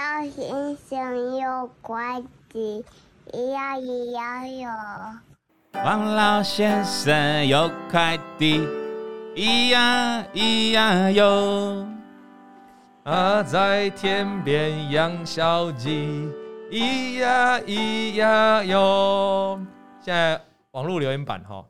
老先生有快递，咿呀咿呀哟。王老先生有快递，咿呀咿呀哟。啊，在天边养小鸡，咿呀咿呀哟。现在网络留言板哈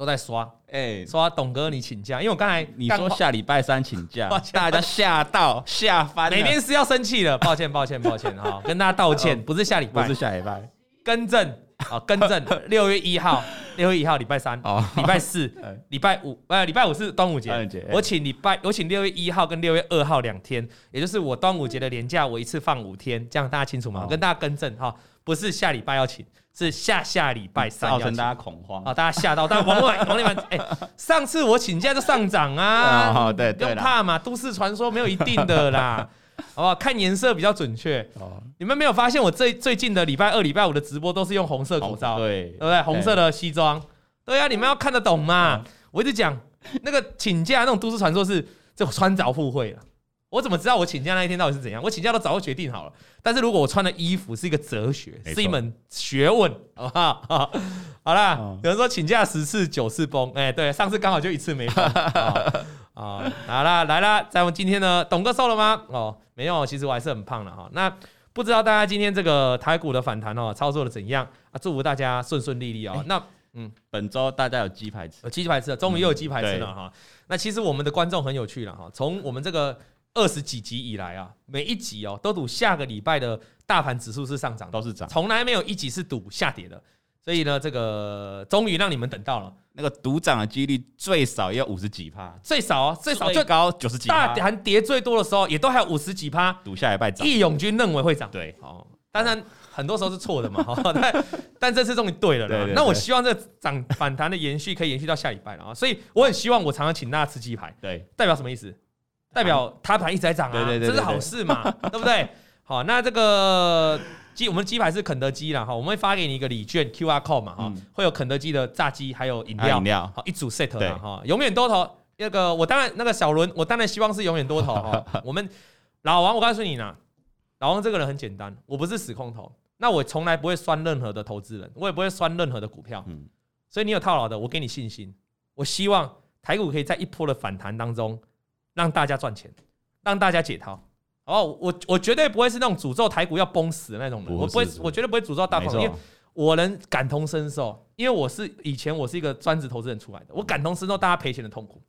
都在刷，哎、欸，刷董哥你请假，因为我刚才你说下礼拜三请假，大家吓到吓翻了，哪边是要生气了？抱歉抱歉抱歉哈，跟大家道歉，不是下礼拜，不是下礼拜，更正啊，更正，六月一号，六月一号礼拜三，哦，礼拜四，礼拜五，呃，礼拜五是端午节，我请礼拜，我请六月一号跟六月二号两天，也就是我端午节的连假，我一次放五天，这样大家清楚吗？跟大家更正哈，不是下礼拜要请。是下下礼拜三，造成大家恐慌啊！大家吓到，但王王王立凡，哎，上次我请假就上涨啊！哦，对，不用怕嘛，都市传说没有一定的啦，好不好？看颜色比较准确。哦，你们没有发现我最最近的礼拜二、礼拜五的直播都是用红色口罩，对，对不对？红色的西装，对啊，你们要看得懂嘛？我一直讲那个请假那种都市传说是就穿凿附会了。我怎么知道我请假那一天到底是怎样？我请假都早就决定好了。但是如果我穿的衣服是一个哲学，是一门学问，好不好？好啦，有人说请假十次九次崩，哎，对，上次刚好就一次没崩啊。好啦，来啦，在我们今天呢，董哥瘦了吗？哦，没有，其实我还是很胖的哈。那不知道大家今天这个台股的反弹哦，操作的怎样啊？祝福大家顺顺利利哦。那嗯，本周大家有鸡排吃，有鸡排吃了，终于又有鸡排吃了哈。那其实我们的观众很有趣了哈，从我们这个。二十几集以来啊，每一集哦都赌下个礼拜的大盘指数是上涨，都是涨，从来没有一集是赌下跌的。所以呢，这个终于让你们等到了，那个赌涨的几率最少要五十几趴，最少哦，最少最高九十几。大盘跌最多的时候，也都还有五十几趴，赌下礼拜涨。义勇军认为会涨，对，哦，当然很多时候是错的嘛，但但这次终于对了，对，对，对，那我希望这个涨反弹的延续可以延续到下礼拜了啊，所以我很希望我常常请大家吃鸡排，对，代表什么意思？代表它盘一直在涨啊，这是好事嘛，对不对？好，那这个鸡，我们鸡排是肯德基啦，哈，我们会发给你一个礼券 QR code 嘛，哈，会有肯德基的炸鸡还有饮料，饮料，好一组 set 嘛，哈，永远多头。那个我当然那个小伦，我当然希望是永远多头哈。我们老王，我告诉你呢，老王这个人很简单，我不是死空头，那我从来不会酸任何的投资人，我也不会酸任何的股票，嗯，所以你有套牢的，我给你信心，我希望台股可以在一波的反弹当中。让大家赚钱，让大家解套。哦，我我绝对不会是那种诅咒台股要崩死的那种人，我不会，我绝对不会诅咒大盘，因为我能感同身受，因为我是以前我是一个专职投资人出来的，我感同身受大家赔钱的痛苦。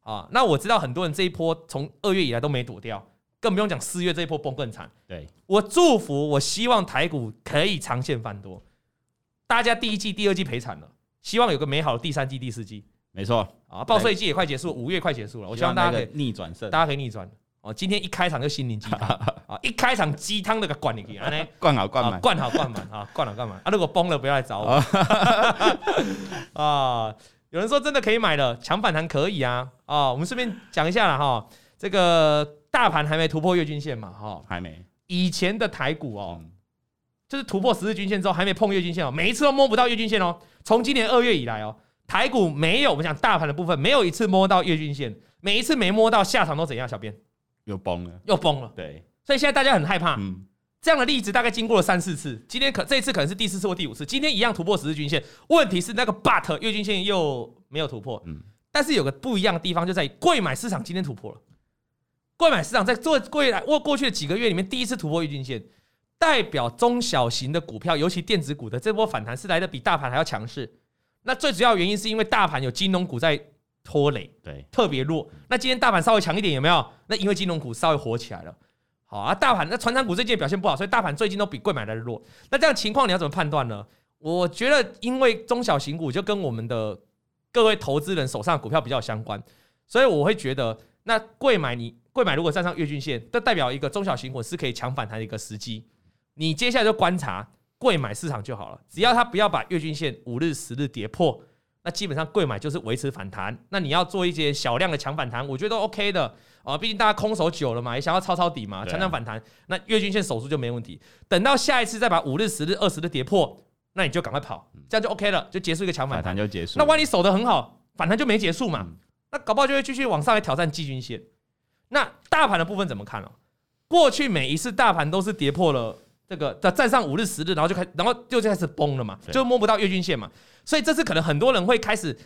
啊，那我知道很多人这一波从二月以来都没躲掉，更不用讲四月这一波崩更惨。对，我祝福，我希望台股可以长线翻多。大家第一季、第二季赔惨了，希望有个美好的第三季、第四季。没错啊，报税季也快结束，五月快结束了。我希望大家可以逆转胜，大家可以逆转。哦，今天一开场就心灵鸡汤啊，一开场鸡汤那个灌进去，灌好灌满，灌好灌满啊，灌好灌满啊。如果崩了，不要来找我 啊。有人说真的可以买了，抢反弹可以啊。啊，我们顺便讲一下了哈，这个大盘还没突破月均线嘛？哈，还没。以前的台股哦，就是突破十日均线之后还没碰月均线哦，每一次都摸不到月均线哦。从今年二月以来哦。台股没有，我们讲大盘的部分没有一次摸到月均线，每一次没摸到下场都怎样？小编又崩了，又崩了。对，所以现在大家很害怕。嗯，这样的例子大概经过了三四次，今天可这一次可能是第四次或第五次。今天一样突破十日均线，问题是那个 but 月均线又没有突破。嗯，但是有个不一样的地方就在于贵买市场今天突破了。贵买市场在做贵来过过去的几个月里面第一次突破月均线，代表中小型的股票，尤其电子股的这波反弹是来的比大盘还要强势。那最主要原因是因为大盘有金融股在拖累，对，特别弱。那今天大盘稍微强一点，有没有？那因为金融股稍微火起来了，好啊。大盘那传产股最近表现不好，所以大盘最近都比贵买来的弱。那这样情况你要怎么判断呢？我觉得，因为中小型股就跟我们的各位投资人手上的股票比较相关，所以我会觉得，那贵买你贵买如果站上月均线，这代表一个中小型股是可以强反弹的一个时机。你接下来就观察。柜买市场就好了，只要它不要把月均线五日、十日跌破，那基本上柜买就是维持反弹。那你要做一些小量的强反弹，我觉得都 OK 的啊。毕竟大家空手久了嘛，也想要抄抄底嘛，强强反弹。那月均线守住就没问题。等到下一次再把五日、十日、二十日跌破，那你就赶快跑，这样就 OK 了，就结束一个强反弹就结束。那万一守得很好，反弹就没结束嘛，那搞不好就会继续往上来挑战季均线。那大盘的部分怎么看哦？过去每一次大盘都是跌破了这个，再站上五日、十日，然后就开，然后就开始崩了嘛，就摸不到月均线嘛。所以这次可能很多人会开始，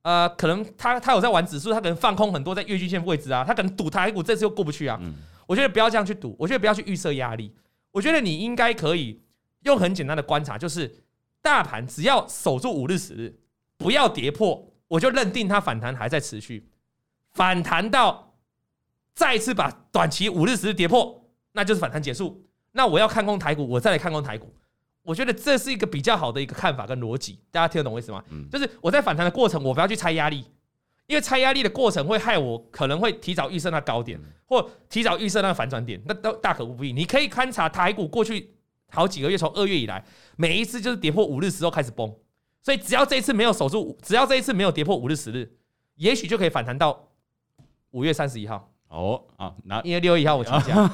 呃，可能他他有在玩指数，他可能放空很多在月均线位置啊，他可能赌台股这次又过不去啊。我觉得不要这样去赌，我觉得不要去预设压力。我觉得你应该可以用很简单的观察，就是大盘只要守住五日、十日，不要跌破，我就认定它反弹还在持续，反弹到再一次把短期五日、十日跌破，那就是反弹结束。那我要看空台股，我再来看空台股。我觉得这是一个比较好的一个看法跟逻辑，大家听得懂我意思吗？嗯，就是我在反弹的过程，我不要去猜压力，因为猜压力的过程会害我可能会提早预设那高点，或提早预设那个反转点，那都大可不必。你可以勘察台股过去好几个月，从二月以来，每一次就是跌破五日时候开始崩，所以只要这一次没有守住，只要这一次没有跌破五日十日，也许就可以反弹到五月三十一号。哦啊，那因为六月一号我请假，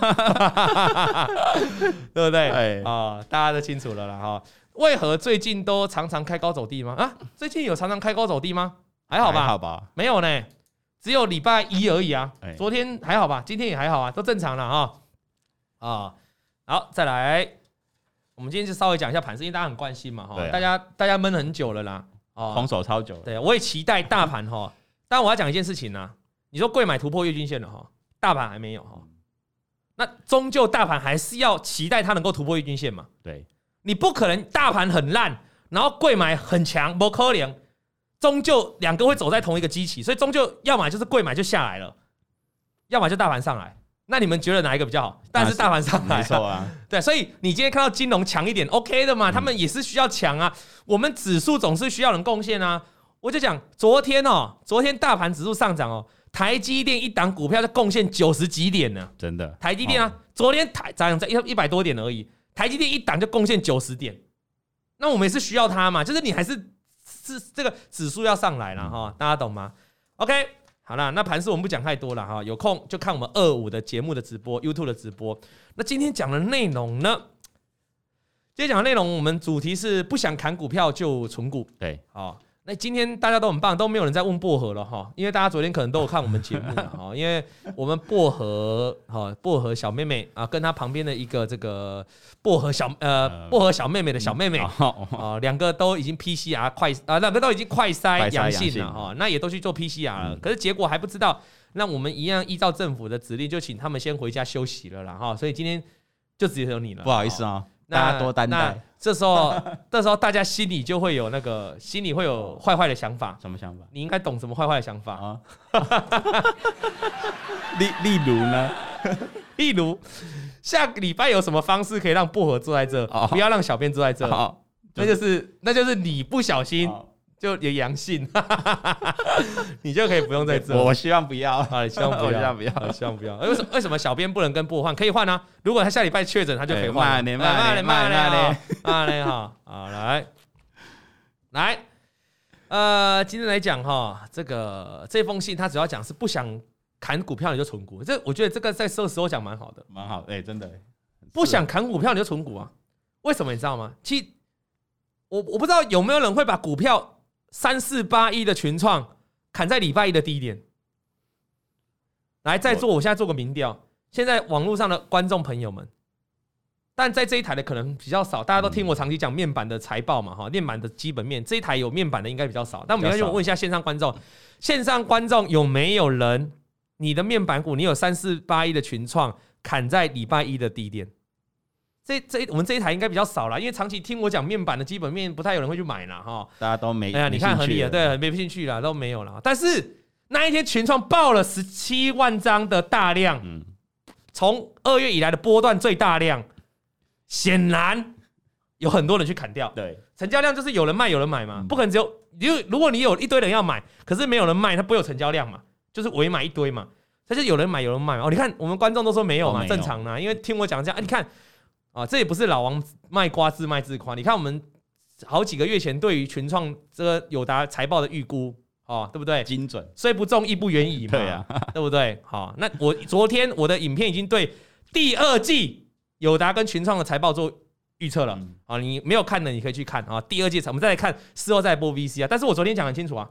对不对？哎啊，大家都清楚了啦哈。为何最近都常常开高走低吗？啊，最近有常常开高走低吗？还好吧，还好吧，没有呢，只有礼拜一而已啊。昨天还好吧，今天也还好啊，都正常了哈。啊，好，再来，我们今天就稍微讲一下盘势，因为大家很关心嘛哈。大家大家闷很久了啦，哦，空手超久了。对，我也期待大盘哈，但我要讲一件事情呢。你说柜买突破月均线了哈，大盘还没有哈，那终究大盘还是要期待它能够突破月均线嘛？对，你不可能大盘很烂，然后柜买很强，不可能，终究两个会走在同一个基期，所以终究要么就是柜买就下来了，要么就大盘上来。那你们觉得哪一个比较好？但是大盘上来，没错啊。对，所以你今天看到金融强一点，OK 的嘛？他们也是需要强啊，我们指数总是需要人贡献啊。我就讲昨天哦，昨天大盘指数上涨哦。台积电一档股票就贡献九十几点呢，真的。台积电啊，昨天台涨在一一百多点而已，台积电一档就贡献九十点，那我们也是需要它嘛，就是你还是是这个指数要上来了哈，大家懂吗？OK，好了，那盘势我们不讲太多了哈，有空就看我们二五的节目的直播，YouTube 的直播。那今天讲的内容呢？今天讲的内容，我们主题是不想砍股票就存股，对，好。那今天大家都很棒，都没有人在问薄荷了哈，因为大家昨天可能都有看我们节目了 哈，因为我们薄荷哈薄荷小妹妹啊，跟她旁边的一个这个薄荷小呃薄荷小妹妹的小妹妹啊，两个都已经 PCR 快啊，两个都已经快筛阳性了哈，那也都去做 PCR 了，可是结果还不知道，那我们一样依照政府的指令，就请他们先回家休息了啦哈，所以今天就只有你了，不好意思啊。大家多担待。这时候，这时候大家心里就会有那个，心里会有坏坏的想法。什么想法？你应该懂什么坏坏的想法啊？例例如呢？例如，下个礼拜有什么方式可以让薄荷坐在这，不要让小编坐在这？那就是，那就是你不小心。就有阳性，你就可以不用在这。我希望不要啊，希望不要，不要，希望不要。为什么？为什么小编不能跟薄荷换？可以换啊！如果他下礼拜确诊，他就可以换。慢点，慢点，慢点，慢点 哈。好，来，来，呃，今天来讲哈，这个这封信他主要讲是不想砍股票你就存股。这我觉得这个在这个时候讲蛮好的，蛮好。哎，真的，不想砍股票你就存股啊？为什么你知道吗？其实我我不知道有没有人会把股票。三四八一的群创砍在礼拜一的低点，来再做，我现在做个民调，现在网络上的观众朋友们，但在这一台的可能比较少，大家都听我长期讲面板的财报嘛，哈，面板的基本面，这一台有面板的应该比较少，但我们要问一下线上观众，线上观众有没有人，你的面板股你有三四八一的群创砍在礼拜一的低点？这这我们这一台应该比较少了，因为长期听我讲面板的基本面，不太有人会去买了哈。大家都没哎呀，你看合理了，对，没兴趣了，都没有了。但是那一天群创爆了十七万张的大量，嗯，从二月以来的波段最大量，显然有很多人去砍掉。对，成交量就是有人卖有人买嘛，不可能只有因为如果你有一堆人要买，可是没有人卖，它不会有成交量嘛，就是围买一堆嘛，它就有人买有人卖哦。你看我们观众都说没有嘛，正常的，因为听我讲这样，你看。啊，这也不是老王卖瓜自卖自夸。你看，我们好几个月前对于群创这个友达财报的预估，哦，对不对？精准，虽不中，亦不远矣嘛。对啊，对不对？好，那我昨天我的影片已经对第二季友达跟群创的财报做预测了。啊，你没有看的，你可以去看啊。第二季，我们再来看，事后再播 VC 啊。但是我昨天讲很清楚啊，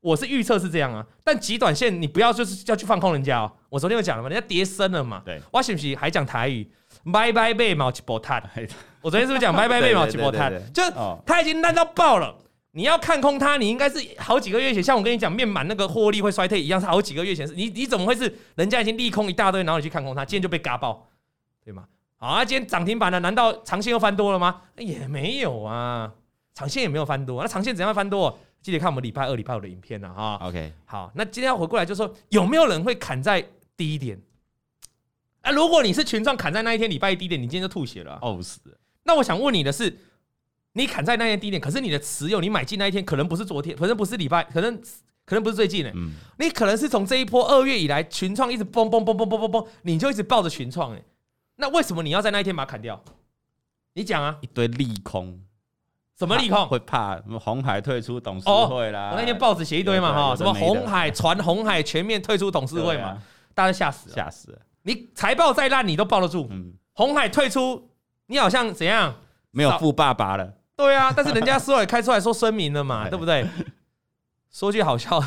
我是预测是这样啊，但极短线你不要就是要去放空人家哦。我昨天有讲了嘛，人家跌深了嘛。对，我是不是还讲台语？拜拜贝毛吉波碳。我昨天是不是讲拜拜贝毛吉波碳？就他已经烂到爆了。你要看空它，你应该是好几个月前，像我跟你讲面板那个获利会衰退一样，是好几个月前。你你怎么会是人家已经利空一大堆，然后你去看空它，今天就被嘎爆，对吗？好啊，今天涨停板了，难道长线又翻多了吗？也没有啊，长线也没有翻多。那长线怎样翻多？记得看我们礼拜二、礼拜五的影片了哈。OK，好，那今天要回过来就是说，有没有人会砍在低点？啊，如果你是群创砍在那一天礼拜一低点，你今天就吐血了，啊。哦，是。那我想问你的是，你砍在那天低点，可是你的持有，你买进那一天可能不是昨天，可能不是礼拜，可能可能不是最近呢，欸。嗯。你可能是从这一波二月以来，群创一直嘣嘣嘣嘣嘣嘣嘣，你就一直抱着群创哎。那为什么你要在那一天把它砍掉？你讲啊。一堆利空。什么利空？会怕什么？鸿海退出董事会啦。我那天报纸写一堆嘛哈，什么红海传红海全面退出董事会嘛，大家吓死了，吓死了。你财报再烂，你都抱得住。红海退出，你好像怎样？没有富爸爸了。对啊，但是人家 事后也开出来说声明了嘛，对不对？说句好笑，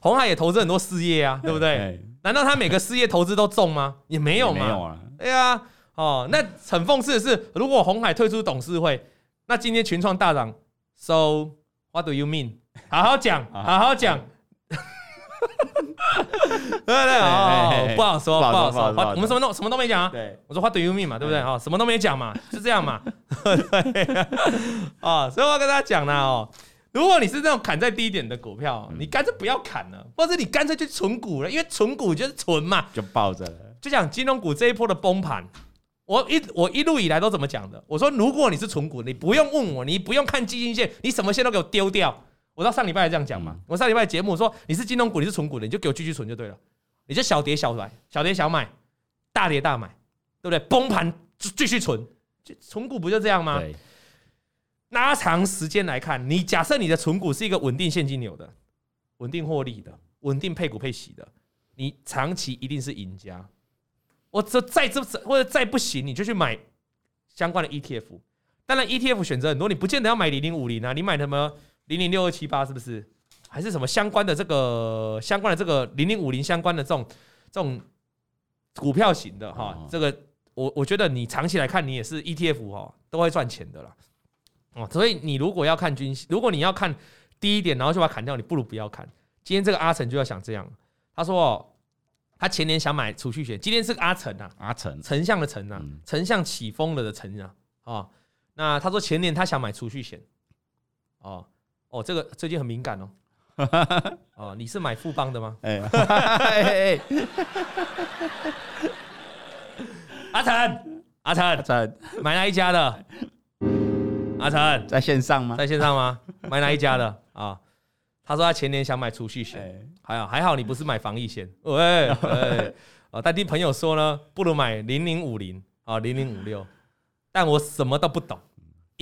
红海也投资很多事业啊，对不对？难道他每个事业投资都中吗？也没有嘛。没有啊。对啊。哦，那很讽刺的是，如果红海退出董事会。那今天群创大涨，So what do you mean？好好讲，好好讲。对对哦，不好说，不好说。我们什么都什么都没讲啊。对，我说 What do you mean 嘛，对不对？哦，什么都没讲嘛，是这样嘛。对。哦，所以我要跟大家讲呢，哦，如果你是这种砍在低点的股票，你干脆不要砍了，或者你干脆就存股了，因为存股就是存嘛，就抱着了。就讲金融股这一波的崩盘。我一我一路以来都怎么讲的？我说，如果你是存股，你不用问我，你不用看基金线，你什么线都给我丢掉。我到上礼拜还这样讲嘛。我上礼拜节目说，你是金融股，你是存股的，你就给我继续存就对了。你就小跌小买，小跌小买，大跌大买，对不对？崩盘就继续存，就存股不就这样吗？拉长时间来看，你假设你的存股是一个稳定现金流的、稳定获利的、稳定配股配息的，你长期一定是赢家。我这再这或者再不行，你就去买相关的 ETF。当然，ETF 选择很多，你不见得要买零零五零啊，你买什么零零六二七八是不是？还是什么相关的这个相关的这个零零五零相关的这种这种股票型的哈？这个我我觉得你长期来看，你也是 ETF 哈，都会赚钱的啦。哦，所以你如果要看均，如果你要看低一点，然后就把它砍掉，你不如不要看。今天这个阿成就要想这样，他说。哦他前年想买储蓄险，今天是个阿成啊，阿成，丞相的丞啊，丞相起风了的丞啊，哦，那他说前年他想买储蓄险，哦哦，这个最近很敏感哦，哦，你是买富邦的吗？哎，阿成，阿成，阿成，买哪一家的？阿成。在线上吗？在线上吗？买哪一家的？啊？他说他前年想买储蓄险，还好还好你不是买防疫险，喂，啊，但听朋友说呢，不如买零零五零啊，零零五六，但我什么都不懂，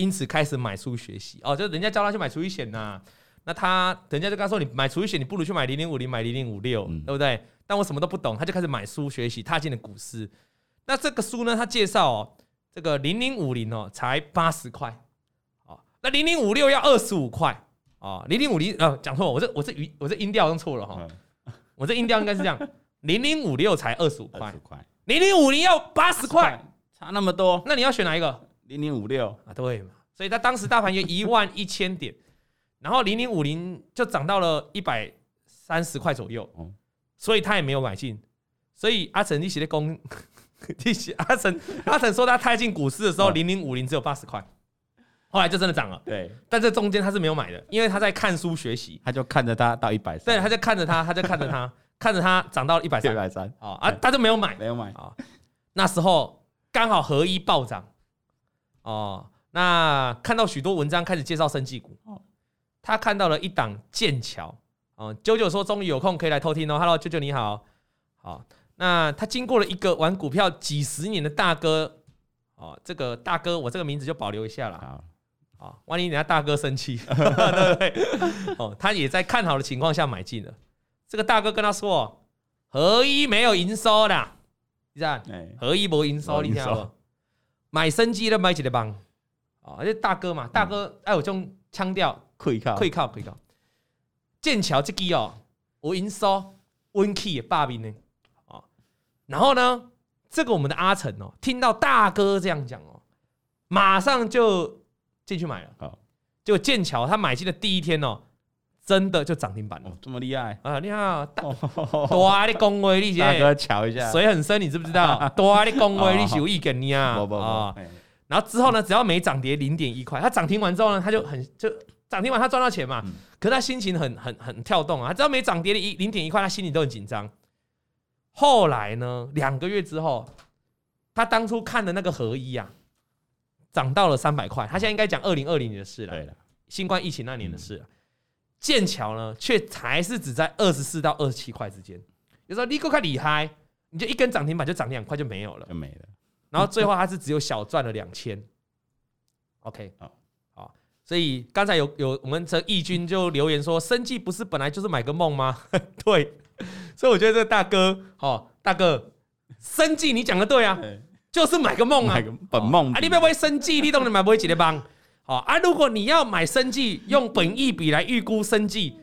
因此开始买书学习。哦，就人家叫他去买储蓄险呐，那他人家就跟他说，你买储蓄险，你不如去买零零五零，买零零五六，对不对？但我什么都不懂，他就开始买书学习，踏进了股市。那这个书呢，他介绍哦，这个零零五零哦，才八十块，哦，那零零五六要二十五块。哦，零零五零啊，讲错，我这我这语我这音调用错了哈，我这音调应该是这样，零零五六才二十五块，零零五零要八十块，差那么多，那你要选哪一个？零零五六。啊，对嘛，所以他当时大盘有一万一千点，然后零零五零就涨到了一百三十块左右，所以他也没有买进，所以阿成一起的攻，一起阿成阿成说他踏进股市的时候，零零五零只有八十块。后来就真的涨了，对，但这中间他是没有买的，因为他在看书学习，他就看着他到一百三，对，他就看着他，他就看着他，看着他涨到一百三，一百三，啊，他就没有买，没有买。啊，那时候刚好合一暴涨，哦，那看到许多文章开始介绍生技股，哦。他看到了一档剑桥，哦，九九说终于有空可以来偷听哦，Hello，九九你好，好，那他经过了一个玩股票几十年的大哥，哦，这个大哥我这个名字就保留一下了。啊，万一人家大哥生气，对不对？哦，他也在看好的情况下买进了。这个大哥跟他说：“合一没有营收的，你看，合一没营收，你听好买生机的买起来帮啊，而且大哥嘛，大哥哎，有这种腔调，可以靠，可以靠，可以靠。剑桥这机哦，我营收温 key 霸屏呢，啊，然后呢，这个我们的阿成哦，听到大哥这样讲哦，马上就进去买了，好，结果剑桥他买进的第一天哦。真的就涨停板了，哦，这么厉害啊！你好，多啊！你恭维你大哥瞧一下，水很深，你知不知道？多啊！你恭维你是有意跟你啊啊！然后之后呢，只要没涨跌零点一块，他涨停完之后呢，他就很就涨停完他赚到钱嘛。嗯、可是他心情很很很跳动啊，他只要没涨跌的一零点一块，他心里都很紧张。后来呢，两个月之后，他当初看的那个合一啊，涨到了三百块。他现在应该讲二零二零年的事了，对了，新冠疫情那年的事了。嗯剑桥呢，却还是只在二十四到二十七块之间。有时候你够看厉害，你就一根涨停板就涨两块就没有了，就没了。然后最后它是只有小赚了两千。OK，好，好。所以刚才有有我们这义军就留言说，生计不是本来就是买个梦吗？对。所以我觉得这大哥，哦，大哥，生计你讲的对啊，就是买个梦啊，买个本梦啊，你不要买生计，你都能买不会几的帮。啊！如果你要买生计，用本益比来预估生计，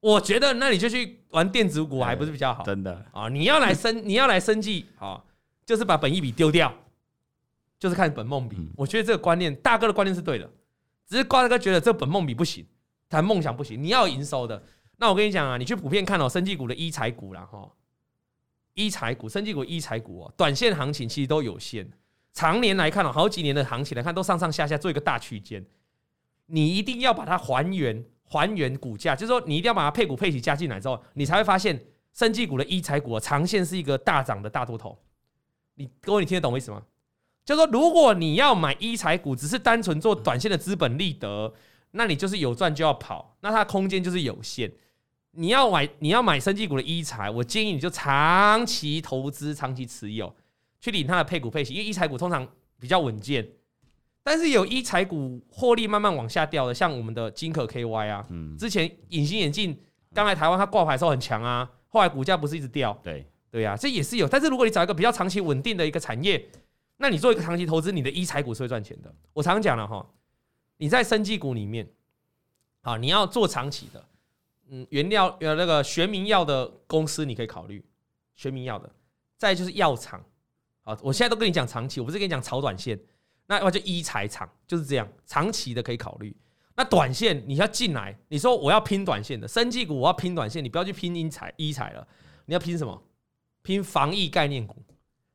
我觉得那你就去玩电子股，还不是比较好？真的啊！你要来生，你要来生技，啊，就是把本益比丢掉，就是看本梦比。我觉得这个观念，大哥的观念是对的，只是瓜大哥觉得这本梦比不行，谈梦想不行。你要营收的，那我跟你讲啊，你去普遍看哦，生技股的一财股啦，哈，医材股、生技股、一财股哦，短线行情其实都有限。常年来看哦，好几年的行情来看，都上上下下做一个大区间。你一定要把它还原，还原股价，就是说你一定要把它配股配息加进来之后，你才会发现，生技股的医材股长线是一个大涨的大多头。你各位，你听得懂我意思吗？就是说，如果你要买医材股，只是单纯做短线的资本利得，那你就是有赚就要跑，那它空间就是有限。你要买，你要买生技股的医材，我建议你就长期投资，长期持有。去领它的配股配息，因为一财股通常比较稳健，但是有一财股获利慢慢往下掉的，像我们的金可 KY 啊，嗯，之前隐形眼镜刚来台湾，它挂牌的时候很强啊，后来股价不是一直掉，对对呀，这也是有。但是如果你找一个比较长期稳定的一个产业，那你做一个长期投资，你的一财股是会赚钱的。我常讲了哈，你在生技股里面，好，你要做长期的，嗯，原料有那个学名药的公司你可以考虑，学名药的，再就是药厂。啊，我现在都跟你讲长期，我不是跟你讲炒短线。那我就一财长就是这样，长期的可以考虑。那短线你要进来，你说我要拼短线的，生技股我要拼短线，你不要去拼英财一财了，你要拼什么？拼防疫概念股，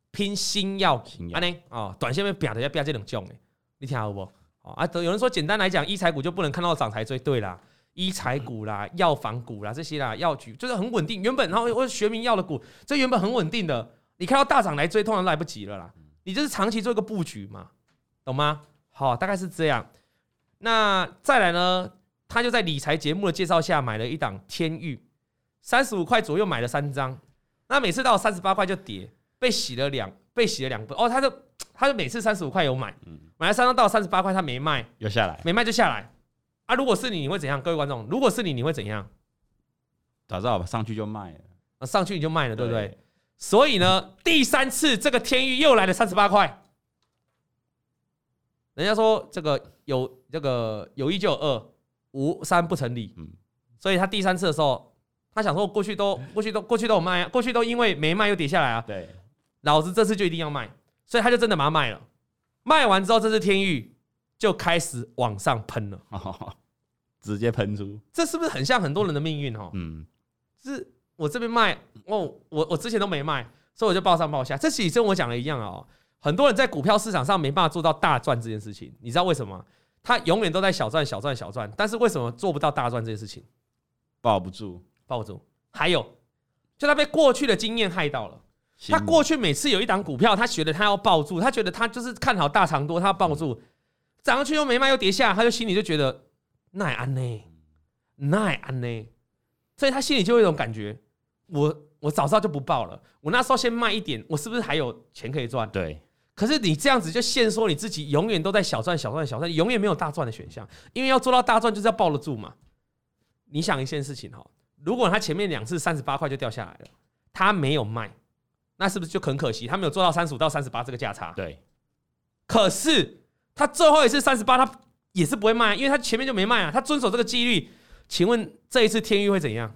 拼新药。啊呢啊，短线被表的要表这种种诶，你听好不？啊，有人说简单来讲，一财股就不能看到涨才最对啦，医材股啦、药房股啦这些啦，药局就是很稳定。原本然后我学名药的股，这原本很稳定的。你看到大涨来追，通常来不及了啦。你就是长期做一个布局嘛，懂吗？好，大概是这样。那再来呢？他就在理财节目的介绍下买了一档天域，三十五块左右买了三张。那每次到三十八块就跌，被洗了两，被洗了两波。哦，他就他就每次三十五块有买，买了三张到三十八块他没卖，有下来，没卖就下来。啊，如果是你，你会怎样？各位观众，如果是你，你会怎样？早知道上去就卖了，啊，上去你就卖了，对不对？所以呢，第三次这个天域又来了三十八块。人家说这个有这个有一就有二，无三不成立。嗯，所以他第三次的时候，他想说过去都过去都过去都有卖啊，过去都因为没卖又跌下来啊。对，老子这次就一定要卖，所以他就真的把它卖了。卖完之后，这次天域就开始往上喷了，直接喷出。这是不是很像很多人的命运？哈，嗯，是。我这边卖，哦，我我之前都没卖，所以我就报上报下。这其实跟我讲的一样哦，很多人在股票市场上没办法做到大赚这件事情，你知道为什么？他永远都在小赚、小赚、小赚，但是为什么做不到大赚这件事情？抱不住，抱不住。还有，就他被过去的经验害到了。他过去每次有一档股票，他觉得他要抱住，他觉得他就是看好大长多，他要抱住，涨上去又没卖又跌下，他就心里就觉得那也安呢，那也安呢。所以他心里就有一种感觉，我我早知道就不报了，我那时候先卖一点，我是不是还有钱可以赚？对。可是你这样子就限缩你自己，永远都在小赚小赚小赚，永远没有大赚的选项。因为要做到大赚，就是要抱得住嘛。你想一件事情哈，如果他前面两次三十八块就掉下来了，他没有卖，那是不是就很可惜？他没有做到三十五到三十八这个价差。对。可是他最后一次三十八，他也是不会卖，因为他前面就没卖啊，他遵守这个纪律。请问这一次天钰会怎样？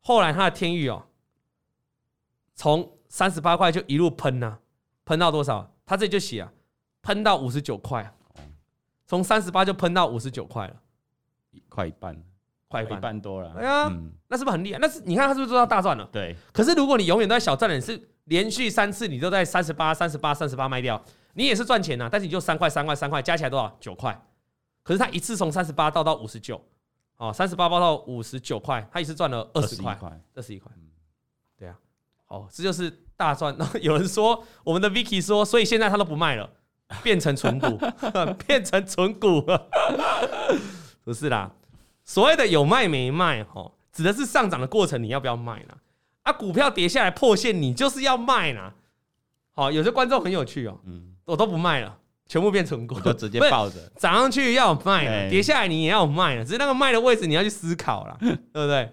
后来它的天域哦，从三十八块就一路喷呐、啊，喷到多少？他这里就写啊，喷到五十九块，从三十八就喷到五十九块了，快一半，快一半多了。对啊，嗯、那是不是很厉害？那是你看他是不是做到大赚了？对。可是如果你永远都在小赚的，你是连续三次你都在三十八、三十八、三十八卖掉，你也是赚钱呐、啊，但是你就三块、三块、三块，加起来多少？九块。可是他一次从三十八到到五十九，哦，三十八包到五十九块，他一次赚了二十块，二十一块。对啊，哦，这就是大赚。然 后有人说，我们的 Vicky 说，所以现在他都不卖了，变成存股，变成存股了。不是啦，所谓的有卖没卖，哦，指的是上涨的过程，你要不要卖呢？啊，股票跌下来破线，你就是要卖呢。好，有些观众很有趣哦，嗯，我都不卖了，全部变存股，就直接抱着，涨上去要卖，跌下来你也要卖了，只是那个卖的位置你要去思考了，对不对？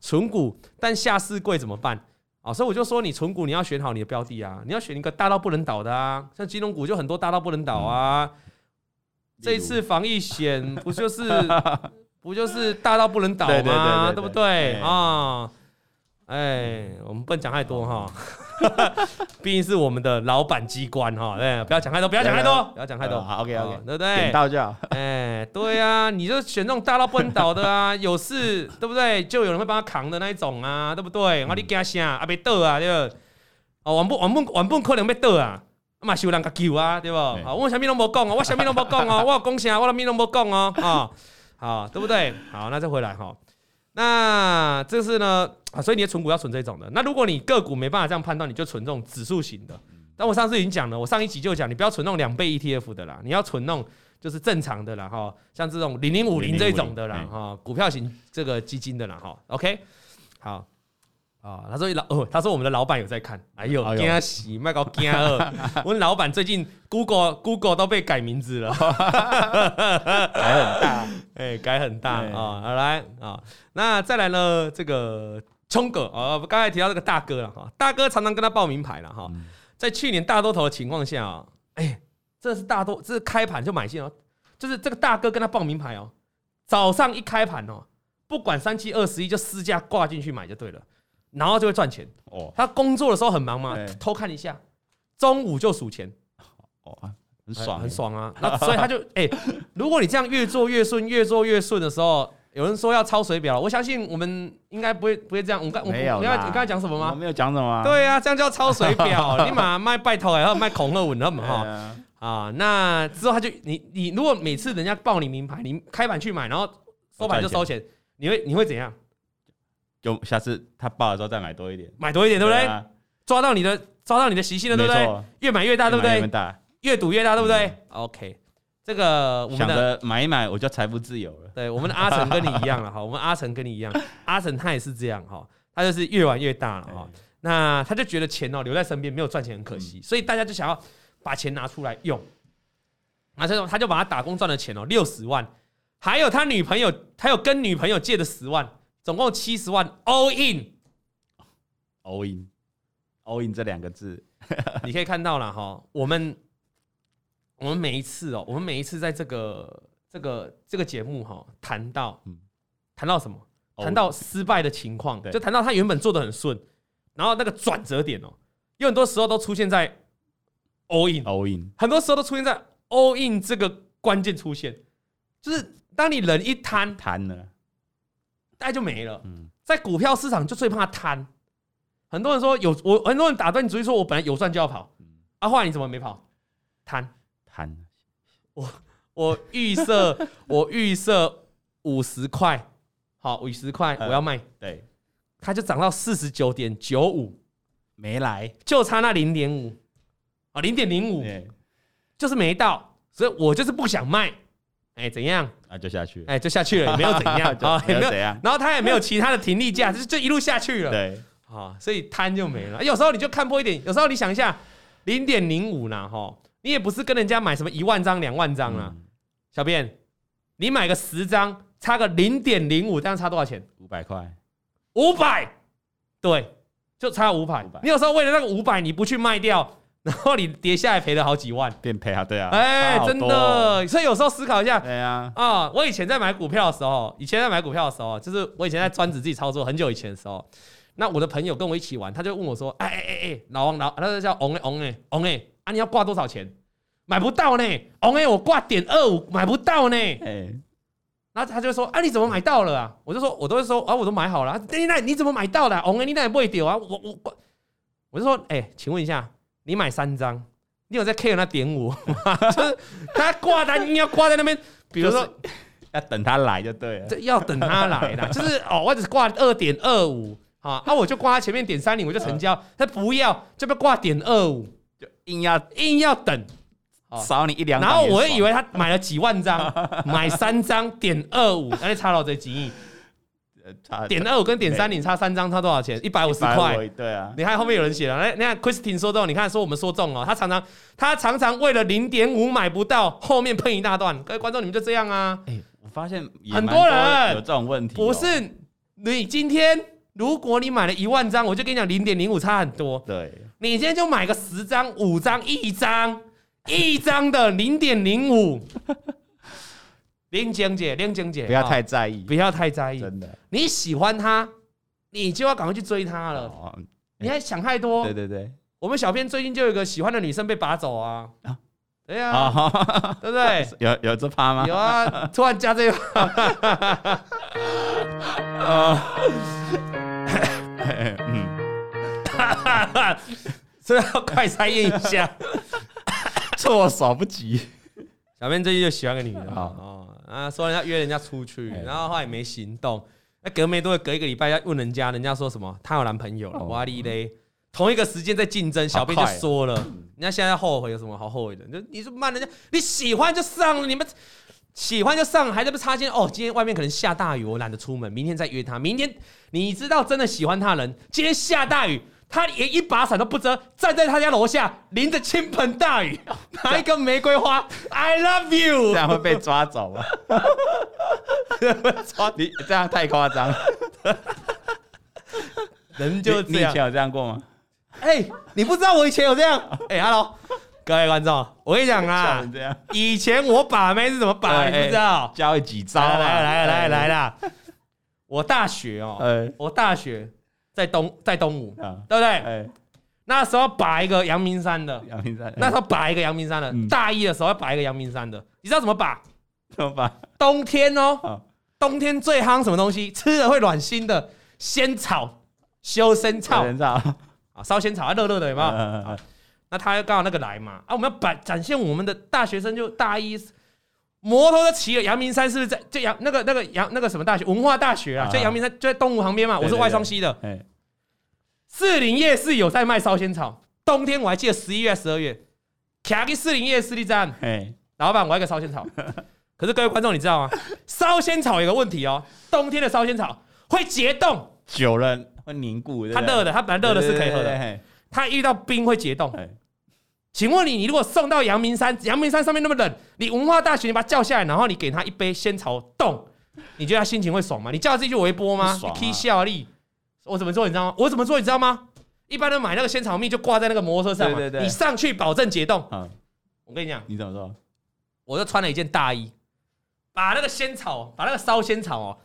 存股，但下市贵怎么办？啊，所以我就说，你存股你要选好你的标的啊，你要选一个大到不能倒的啊，像金融股就很多大到不能倒啊。这一次防疫险不就是 不就是大到不能倒吗？对不对啊？哎，我们不能讲太多哈，毕竟是我们的老板机关哈。对，不要讲太多，不要讲太多，不要讲太多。好，OK OK，对不对？点到就好。哎，对呀，你就选这种大到不能倒的啊，有事对不对？就有人会帮他扛的那一种啊，对不对？我你惊啥啊？别倒啊，对不？哦，原本原本原本可能要倒啊。嘛是有人甲救啊，对不？好，我啥物拢无讲哦，我啥物拢无讲哦，我有讲啥，我啥物拢无讲哦，啊，好，对不对？好，那再回来哈。那这是呢，啊，所以你的存股要存这种的。那如果你个股没办法这样判断，你就存这种指数型的。但我上次已经讲了，我上一集就讲，你不要存那种两倍 ETF 的啦，你要存那种就是正常的啦，哈，像这种零零五零这种的啦，哈，股票型这个基金的啦，哈，OK，好。啊，他说老哦，他说我们的老板有在看，哎呦，惊喜，卖个惊二，我们老板最近 Google Google 都被改名字了，改很大，哎，改很大啊，好来啊，那再来呢，这个聪哥啊，刚才提到这个大哥了哈，大哥常常跟他报名牌了哈，在去年大多头的情况下啊，哎，这是大多，这是开盘就买进哦，就是这个大哥跟他报名牌哦，早上一开盘哦，不管三七二十一就私价挂进去买就对了。然后就会赚钱哦。他工作的时候很忙嘛，偷看一下，中午就数钱，哦，很爽，很爽啊。那所以他就 哎，如果你这样越做越顺，越做越顺的时候，有人说要抄水表，我相信我们应该不会不会这样。我刚没有，你刚才讲什么吗？没有讲什么。对啊，这样叫抄水表，你马卖拜托，然后卖恐吓文那么哈啊。那之后他就你你如果每次人家报你名牌，你开盘去买，然后收盘就收钱，你会你会怎样？就下次他爆的时候再买多一点，买多一点，对不对？抓到你的，抓到你的习性了，对不对？越买越大，对不对？越赌越大，对不对？OK，这个我们想着买一买，我就财富自由了。对，我们的阿成跟你一样了 哈，我们阿成跟你一样，阿成他也是这样哈，他就是越玩越大了哈。那他就觉得钱哦留在身边没有赚钱很可惜，所以大家就想要把钱拿出来用。那这种他就把他打工赚的钱哦六十万，还有他女朋友，他有跟女朋友借的十万。总共七十万，all in，all in，all in 这两个字，你可以看到了哈。我们我们每一次哦，我们每一次在这个这个这个节目哈，谈到谈到什么？谈到失败的情况，就谈到他原本做的很顺，然后那个转折点哦，有很多时候都出现在 all in，all in，很多时候都出现在 all in 这个关键出现，就是当你人一摊摊了。大概就没了。在股票市场就最怕贪。很多人说有我，很多人打断你主意说，我本来有赚就要跑。啊，后来你怎么没跑？贪贪。我我预设 我预设五十块，好五十块我要卖。对，它就涨到四十九点九五，没来，就差那零点五啊，零点零五，就是没到，所以我就是不想卖。哎，怎样？啊，就下去了，哎，就下去了，也没有怎样 啊，也没有怎样。然后他也没有其他的停利价，就就一路下去了。对，啊，所以摊就没了。有时候你就看破一点，有时候你想一下，零点零五呢，哈，你也不是跟人家买什么一万张、两万张啊。小便，你买个十张，差个零点零五，这样差多少钱？五百块，五百，对，就差五百。你有时候为了那个五百，你不去卖掉，然后你跌下来赔了好几万，变赔啊，对啊，哎、欸，真的，所以有时候思考一下，对啊，啊，我以前在买股票的时候，以前在买股票的时候，就是我以前在专职自己操作很久以前的时候，那我的朋友跟我一起玩，他就问我说，哎哎哎哎，老王老，他就叫王哎王哎王哎，啊你要挂多少钱？买不到呢，王哎我挂点二五买不到呢，哎，然后他就说，啊你怎么买到了啊？我就说，我都会说，啊我都买好了，那那你怎么买到的？王哎你那也不会丢啊，我我我，我就说，哎，请问一下。你买三张，你有在 care 那点五吗？就是他挂单，硬要挂在那边，比如说要等他来就对了，这要等他来啦。就是哦，我只是挂二点二五啊，那我就挂他前面点三零，我就成交。他不要，就不挂点二五，就硬要硬要等，少你一两。然后我以为他买了几万张，买三张点二五，那就差了这几亿。点二五跟点三零差三张，差多少钱？一百五十块。对啊，你看后面有人写了，哎，你看 Christine 说中，你看说我们说中哦，他常常他常常为了零点五买不到，后面喷一大段。各位观众，你们就这样啊？哎，我发现很多人有这种问题。不是你今天，如果你买了一万张，我就跟你讲零点零五差很多。对，你今天就买个十张、五张、一张、一张的零点零五。林晶姐，林晶姐，不要太在意，不要太在意，真的。你喜欢他，你就要赶快去追他了。你还想太多？对对对，我们小编最近就有个喜欢的女生被拔走啊。对呀，对不对？有有这趴吗？有啊，突然加这个。嗯，所以要快筛验一下，措手不及。小编最近就喜欢个女的啊。啊，说人家约人家出去，然后后来也没行动。那隔没多久，隔一个礼拜要问人家，人家说什么？她有男朋友了。哇哩嘞！同一个时间在竞争，小编就说了，人家现在后悔有什么好后悔的？就你说骂人家，你喜欢就上了，你们喜欢就上，还在不插肩？哦，今天外面可能下大雨，我懒得出门，明天再约他。明天你知道真的喜欢他人，今天下大雨。他连一把伞都不遮，站在他家楼下，淋着倾盆大雨，拿一个玫瑰花，I love you，这样会被抓走吗？抓 你这样太夸张，人就这样。你以前有这样过吗？哎、欸，你不知道我以前有这样？哎、欸、，Hello，各位观众，我跟你讲啊，以前我把妹是怎么把，你不知道？教你几招？来来来来来啦！我大学哦、喔，我大学。在东在东吴，啊、对不对？欸、那时候把一个阳明山的，阳明山。欸、那时候把一个阳明山的，嗯、大一的时候要把一个阳明山的，你知道怎么把？怎么把？冬天哦，啊、冬天最夯什么东西？吃了会暖心的仙草，修身草，啊，烧仙草啊，热热的有没有？嗯嗯嗯、那他刚好那个来嘛，啊，我们要摆展现我们的大学生就大一。摩托都骑了，阳明山是不是在就阳那个那个阳那个什么大学文化大学啊？在阳明山就在东吴旁边嘛。我是外双溪的。士林夜市有在卖烧仙草，冬天我还记得十一月十二月，卡去士林夜市的站。哎，老板，我要个烧仙草。可是各位观众，你知道吗？烧仙草有个问题哦，冬天的烧仙草会结冻，久了会凝固。它热的，它本来热的是可以喝的，它遇到冰会结冻。请问你，你如果送到阳明山，阳明山上面那么冷，你文化大学你把他叫下来，然后你给他一杯仙草冻，你觉得他心情会爽吗？你叫他自己去微波吗？你踢笑力，我怎么做你知道吗？我怎么做你知道吗？一般人买那个仙草蜜就挂在那个摩托车上嘛，对对对，你上去保证解冻。嗯、我跟你讲，你怎么做？我就穿了一件大衣，把那个仙草，把那个烧仙草哦，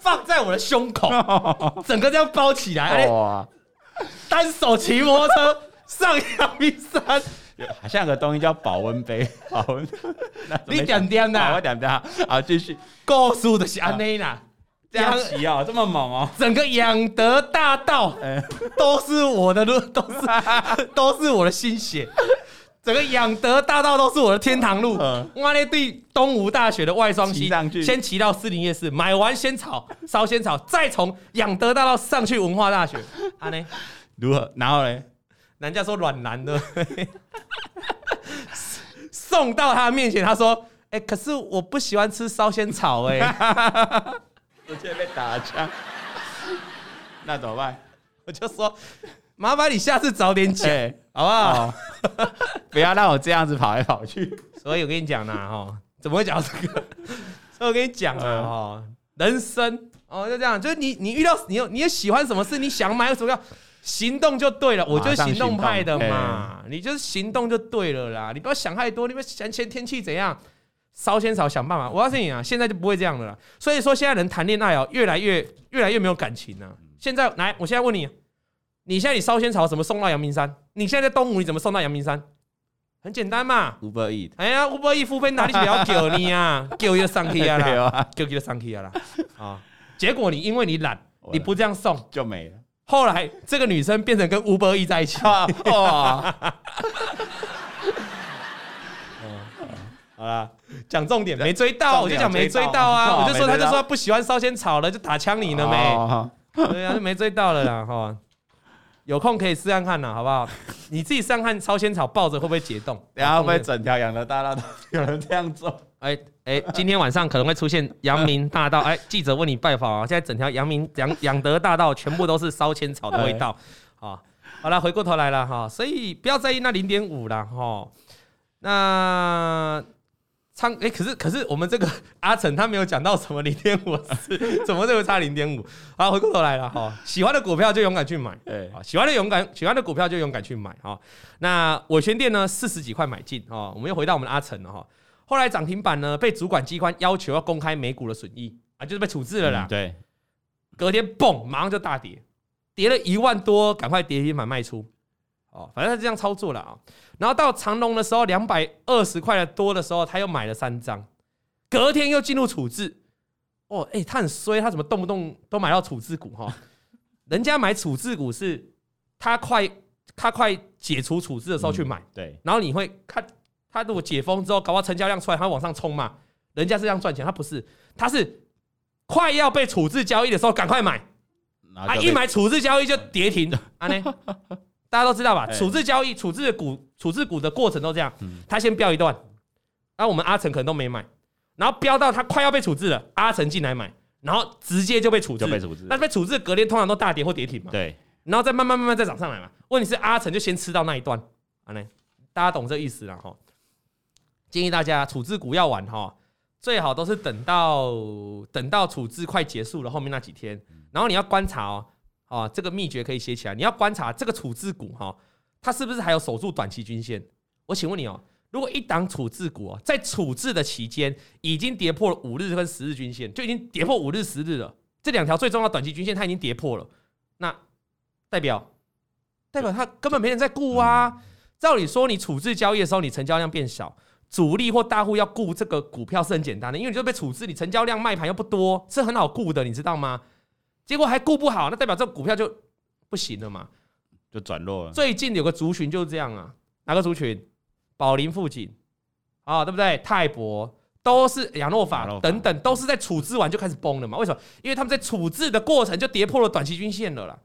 放在我的胸口，整个这样包起来，哇！单手骑摩托车上阳明山。好像有个东西叫保温杯，保温。你点点呐？我点点。好，继续。告诉的是安内呐，这样骑啊，这么猛哦！整个养德大道，都是我的路，都是都是我的心血。整个养德大道都是我的天堂路。我那对东吴大学的外双溪，先骑到士林夜市，买完仙草烧仙草，再从养德大道上去文化大学。安内如何？然后嘞？人家说软男的，送到他面前，他说：“哎，可是我不喜欢吃烧仙草，哎，直接被打枪，那怎么办？我就说，麻烦你下次早点讲，好不好？不要让我这样子跑来跑去。所以我跟你讲呢，哈，怎么会讲这个？所以我跟你讲啊，哈，人生哦，就这样，就是你你遇到你有你有喜欢什么事，你想买什么行动就对了，我就是行动派的嘛，你就是行动就对了啦，你不要想太多，你不要想前天气怎样，烧仙草想办法。我告诉你啊，现在就不会这样的了。所以说现在人谈恋爱哦，越来越越来越没有感情了。现在来，我现在问你，你现在你烧仙草怎么送到阳明山？你现在在东吴，你怎么送到阳明山？很简单嘛，Uber Eats。哎呀，Uber Eats 付费哪里比较久你啊？叫就上去啊啦，叫就上去啊啦。啊，结果你因为你懒，你不这样送就没了。后来这个女生变成跟 Uber E 在一起。哇！好啦，讲重点，没追到，我就讲没追到啊！我就说他就说不喜欢烧仙草了，就打枪你了没？对啊，就没追到了啦，哈。有空可以试看看呐，好不好？你自己试看烧仙草抱着会不会解冻？然后会不会整条养德大道都有人这样做？哎哎，今天晚上可能会出现阳明大道。哎，记者问你拜访啊！现在整条阳明阳养德大道全部都是烧仙草的味道。好，好了，回过头来了哈，所以不要在意那零点五了哈。那唱哎，可是可是我们这个阿成他没有讲到什么零点五是，怎么就会差零点五？好，回过头来了哈，喜欢的股票就勇敢去买，哎，喜欢的勇敢喜欢的股票就勇敢去买哈。那伟诠电呢，四十几块买进哦，我们又回到我们的阿成了哈。后来涨停板呢，被主管机关要求要公开每股的损益啊，就是被处置了啦。嗯、对，隔天嘣，马上就大跌，跌了一万多，赶快跌停板卖出。哦，反正他这样操作了啊。然后到长隆的时候，两百二十块的多的时候，他又买了三张，隔天又进入处置。哦，哎、欸，他很衰，他怎么动不动都买到处置股哈？人家买处置股是他快他快解除处置的时候去买，嗯、对。然后你会看。他如果解封之后，搞不好成交量出来，他往上冲嘛？人家是这样赚钱，他不是，他是快要被处置交易的时候赶快买，啊，一买处置交易就跌停，啊呢，大家都知道吧？处置交易、处置股、处置股的过程都这样，他先飙一段，然后我们阿成可能都没买，然后飙到他快要被处置了，阿成进来买，然后直接就被处置，就被处置，那被处置隔天通常都大跌或跌停嘛？对，然后再慢慢慢慢再涨上来嘛？问题是阿成就先吃到那一段，啊呢，大家懂这意思了哈？建议大家处置股要玩哈，最好都是等到等到处置快结束了后面那几天，然后你要观察哦，啊，这个秘诀可以写起来。你要观察这个处置股哈，它是不是还有守住短期均线？我请问你哦，如果一档处置股哦，在处置的期间已经跌破了五日跟十日均线，就已经跌破五日、十日了，这两条最重要的短期均线它已经跌破了，那代表代表它根本没人在顾啊。照理说，你处置交易的时候，你成交量变小。主力或大户要顾这个股票是很简单的，因为你就被处置，你成交量卖盘又不多，是很好顾的，你知道吗？结果还顾不好，那代表这个股票就不行了嘛，就转弱了。最近有个族群就是这样啊，哪个族群？宝林附近啊，对不对？泰博都是亚诺法等等，都是在处置完就开始崩了嘛？为什么？因为他们在处置的过程就跌破了短期均线了啦。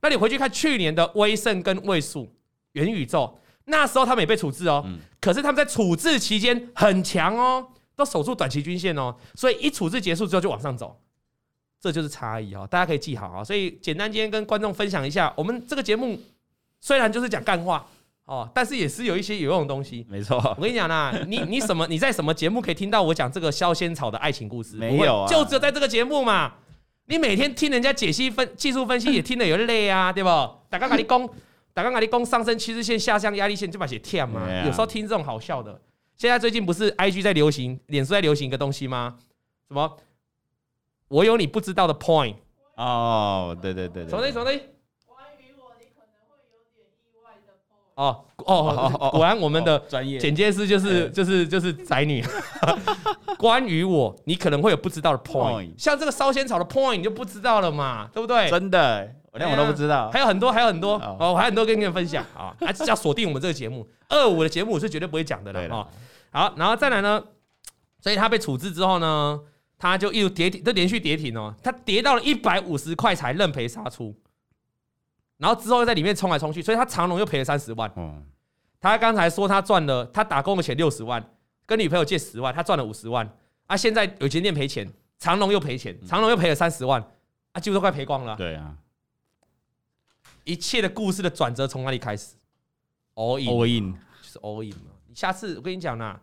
那你回去看去年的威盛跟位数元宇宙。那时候他们也被处置哦，可是他们在处置期间很强哦，都守住短期均线哦，所以一处置结束之后就往上走，这就是差异哦，大家可以记好啊。所以简单今天跟观众分享一下，我们这个节目虽然就是讲干话哦，但是也是有一些有用的东西。没错，我跟你讲啦，你你什么你在什么节目可以听到我讲这个烧仙草的爱情故事？没有啊，就只有在这个节目嘛。你每天听人家解析分技术分析也听得有点累啊，对不？大家跟你讲。刚刚阿你讲上升趋势线、下降压力线，就把写跳嘛。有时候听这种好笑的。现在最近不是 IG 在流行，脸书在流行一个东西吗？什么？我有你不知道的 point。哦，对对对对。什么的什么于我，你可能会有点意外的 point。哦哦哦，果然我们的专业剪接师就是就是就是宅女。关于我，你可能会有不知道的 point。像这个烧仙草的 point，你就不知道了嘛，对不对？真的。我连我都不知道，还有很多，还有很多哦，我还有很多跟你们分享啊，还是要锁定我们这个节目。二五的节目我是绝对不会讲的了哦。好，然后再来呢，所以他被处置之后呢，他就一路跌停，都连续跌停哦，他跌到了一百五十块才认赔杀出，然后之后又在里面冲来冲去，所以他长隆又赔了三十万。他刚才说他赚了，他打工的钱六十万，跟女朋友借十万，他赚了五十万啊。现在伟诠电赔钱，长隆又赔钱，长隆又赔了三十万啊，几乎都快赔光了。对啊。一切的故事的转折从哪里开始？All in，All in 就是 All in 嘛。你下次我跟你讲啦，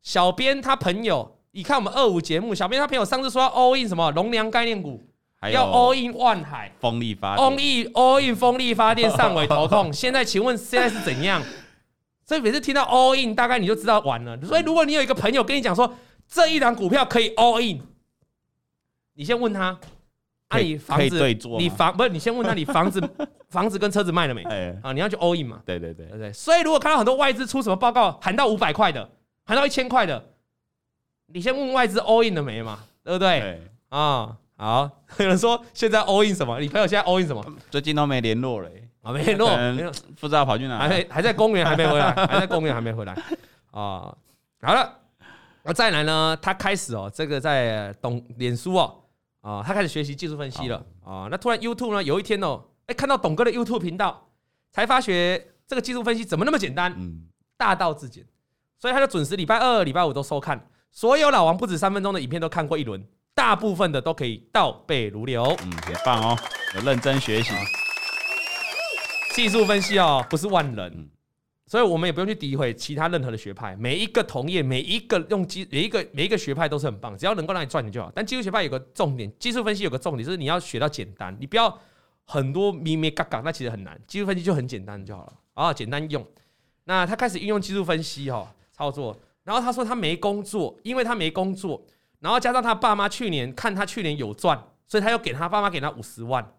小编他朋友，你看我们二五节目，小编他朋友上次说 All in 什么龙粮概念股，要 all in 万海风力发，all in all in 风力发电上尾投控。现在请问现在是怎样？所以每次听到 all in，大概你就知道完了。所以如果你有一个朋友跟你讲说这一档股票可以 all in，你先问他。啊，你房子，你房不是？你先问他，你房子 房子跟车子卖了没？啊，你要去 all in 嘛？对对对对。所以如果看到很多外资出什么报告，喊到五百块的，喊到一千块的，你先问外资 all in 了没嘛？对不对？啊，好。有人说现在 all in 什么？你朋友现在 all in 什么？最近都没联络嘞。啊，没联络，没有，不知道跑去哪？还没，还在公园，还没回来，还在公园，还没回来。啊，好了，那再来呢？他开始哦，这个在懂脸书哦。啊，他开始学习技术分析了啊！那突然 YouTube 呢，有一天哦，哎，看到董哥的 YouTube 频道，才发觉这个技术分析怎么那么简单，嗯，大道至简，所以他就准时礼拜二、礼拜五都收看，所有老王不止三分钟的影片都看过一轮，大部分的都可以倒背如流，嗯，很棒哦，有认真学习，技术分析哦，不是万能。所以我们也不用去诋毁其他任何的学派，每一个同业，每一个用技，每一个每一个学派都是很棒，只要能够让你赚钱就好。但技术学派有个重点，技术分析有个重点，就是你要学到简单，你不要很多咪咪嘎嘎，那其实很难。技术分析就很简单就好了啊，简单用。那他开始运用技术分析哈操作，然后他说他没工作，因为他没工作，然后加上他爸妈去年看他去年有赚，所以他又给他爸妈给他五十万，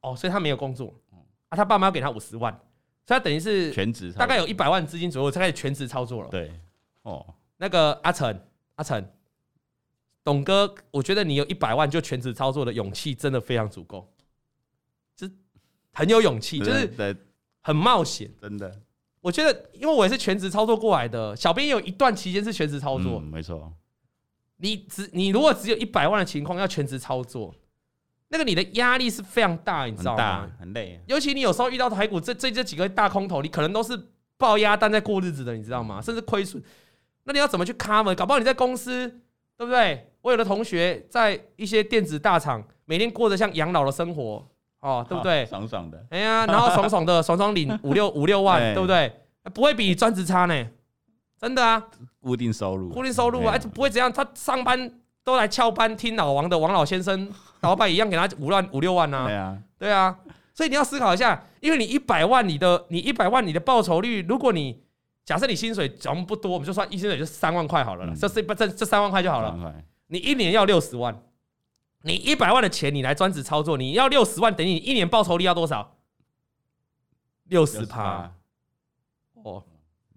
哦，所以他没有工作。啊，他爸妈要给他五十万。所以他等于是全职，大概有一百万资金左右，才开始全职操作了。对，哦，那个阿成，阿成，董哥，我觉得你有一百万就全职操作的勇气，真的非常足够，就是很有勇气，就是很冒险，真的。我觉得，因为我也是全职操作过来的，小编有一段期间是全职操作，嗯，没错。你只你如果只有一百万的情况要全职操作。那个你的压力是非常大，你知道吗？很，很累，尤其你有时候遇到台股这这这几个大空头，你可能都是抱鸭单在过日子的，你知道吗？甚至亏损，那你要怎么去 cover？搞不好你在公司，对不对？我有的同学在一些电子大厂，每天过着像养老的生活，哦，对不对？爽爽的，哎呀，然后爽爽的，爽爽领五六五六万，对不对？不会比专职差呢，真的啊，固定收入，固定收入啊，不会怎样，他上班。都来翘班听老王的，王老先生，老板一样给他五万五六万啊。对啊，对啊，所以你要思考一下，因为你一百万，你的你一百万，你的报酬率，如果你假设你薪水咱们不多，我们就算一薪水就三万块好了，这是不这这三万块就好了。你一年要六十万，你一百万的钱你来专职操作，你要六十万，等于你一年报酬率要多少？六十趴。哦，